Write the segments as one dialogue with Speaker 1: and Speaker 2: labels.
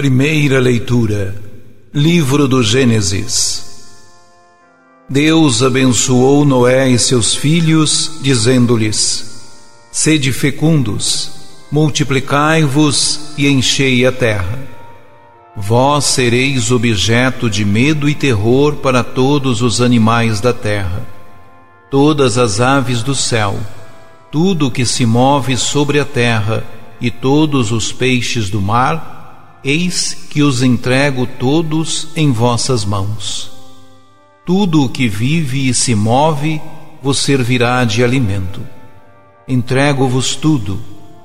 Speaker 1: Primeira leitura, Livro do Gênesis. Deus abençoou Noé e seus filhos, dizendo-lhes: Sede fecundos, multiplicai-vos e enchei a terra. Vós sereis objeto de medo e terror para todos os animais da terra, todas as aves do céu, tudo o que se move sobre a terra e todos os peixes do mar Eis que os entrego todos em vossas mãos. Tudo o que vive e se move vos servirá de alimento. Entrego-vos tudo,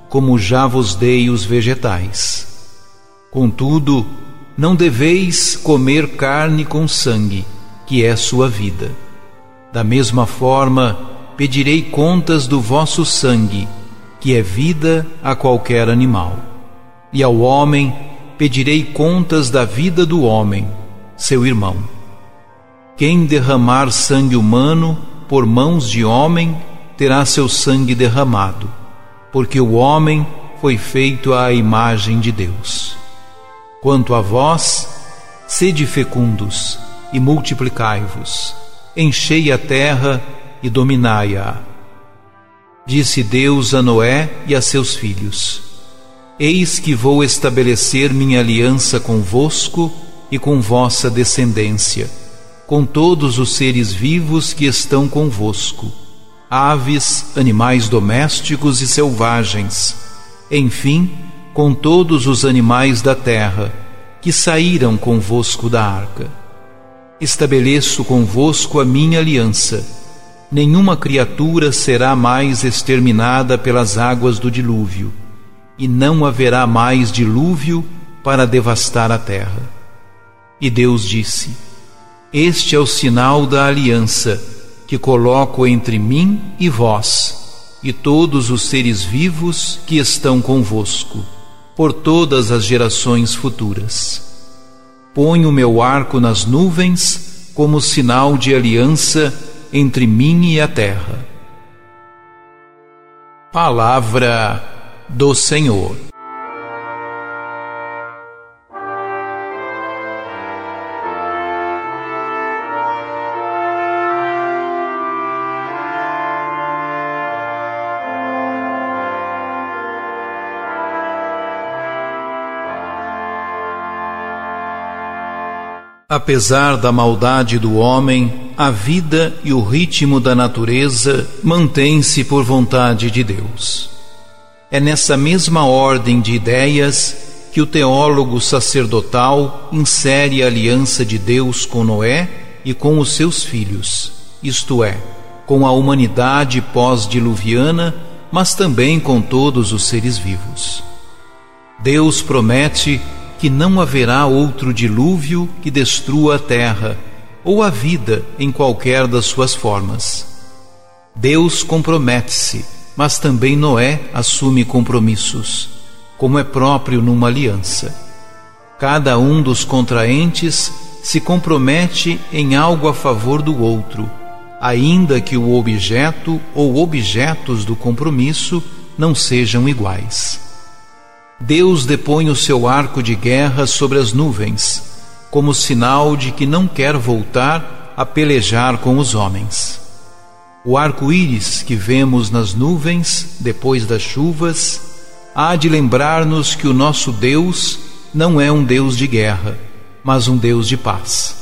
Speaker 1: como já vos dei os vegetais. Contudo, não deveis comer carne com sangue, que é sua vida. Da mesma forma, pedirei contas do vosso sangue, que é vida a qualquer animal. E ao homem pedirei contas da vida do homem, seu irmão. Quem derramar sangue humano por mãos de homem terá seu sangue derramado, porque o homem foi feito à imagem de Deus. Quanto a vós, sede fecundos e multiplicai-vos, enchei a terra e dominai-a. Disse Deus a Noé e a seus filhos: Eis que vou estabelecer minha aliança convosco e com vossa descendência, com todos os seres vivos que estão convosco, aves, animais domésticos e selvagens, enfim, com todos os animais da terra que saíram convosco da arca. Estabeleço convosco a minha aliança. Nenhuma criatura será mais exterminada pelas águas do dilúvio e não haverá mais dilúvio para devastar a terra. E Deus disse: Este é o sinal da aliança que coloco entre mim e vós, e todos os seres vivos que estão convosco, por todas as gerações futuras. Ponho meu arco nas nuvens como sinal de aliança entre mim e a terra. Palavra do Senhor. Apesar da maldade do homem, a vida e o ritmo da natureza mantêm-se por vontade de Deus. É nessa mesma ordem de ideias que o teólogo sacerdotal insere a aliança de Deus com Noé e com os seus filhos, isto é, com a humanidade pós-diluviana, mas também com todos os seres vivos. Deus promete que não haverá outro dilúvio que destrua a terra ou a vida em qualquer das suas formas. Deus compromete-se mas também Noé assume compromissos, como é próprio numa aliança. Cada um dos contraentes se compromete em algo a favor do outro, ainda que o objeto ou objetos do compromisso não sejam iguais. Deus depõe o seu arco de guerra sobre as nuvens, como sinal de que não quer voltar a pelejar com os homens. O arco-íris que vemos nas nuvens depois das chuvas há de lembrar-nos que o nosso Deus não é um Deus de guerra, mas um Deus de paz.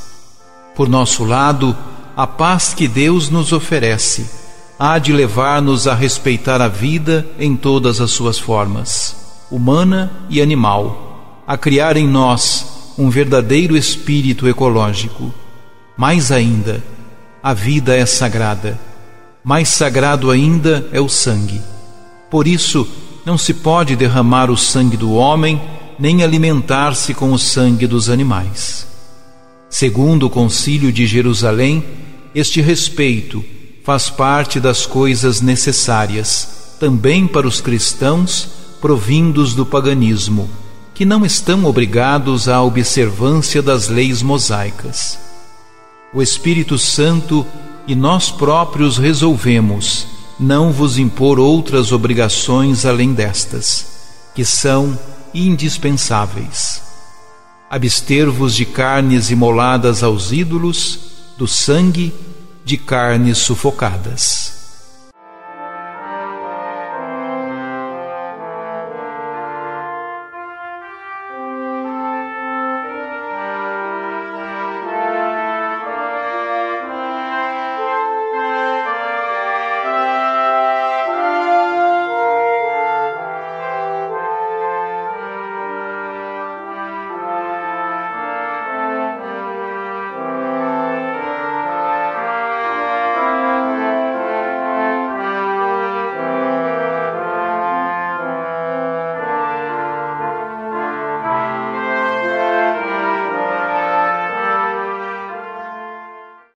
Speaker 1: Por nosso lado, a paz que Deus nos oferece há de levar-nos a respeitar a vida em todas as suas formas, humana e animal, a criar em nós um verdadeiro espírito ecológico. Mais ainda, a vida é sagrada mais sagrado ainda é o sangue. Por isso, não se pode derramar o sangue do homem, nem alimentar-se com o sangue dos animais. Segundo o Concílio de Jerusalém, este respeito faz parte das coisas necessárias também para os cristãos provindos do paganismo, que não estão obrigados à observância das leis mosaicas. O Espírito Santo e nós próprios resolvemos não vos impor outras obrigações além destas, que são indispensáveis. abster-vos de carnes imoladas aos ídolos, do sangue, de carnes sufocadas.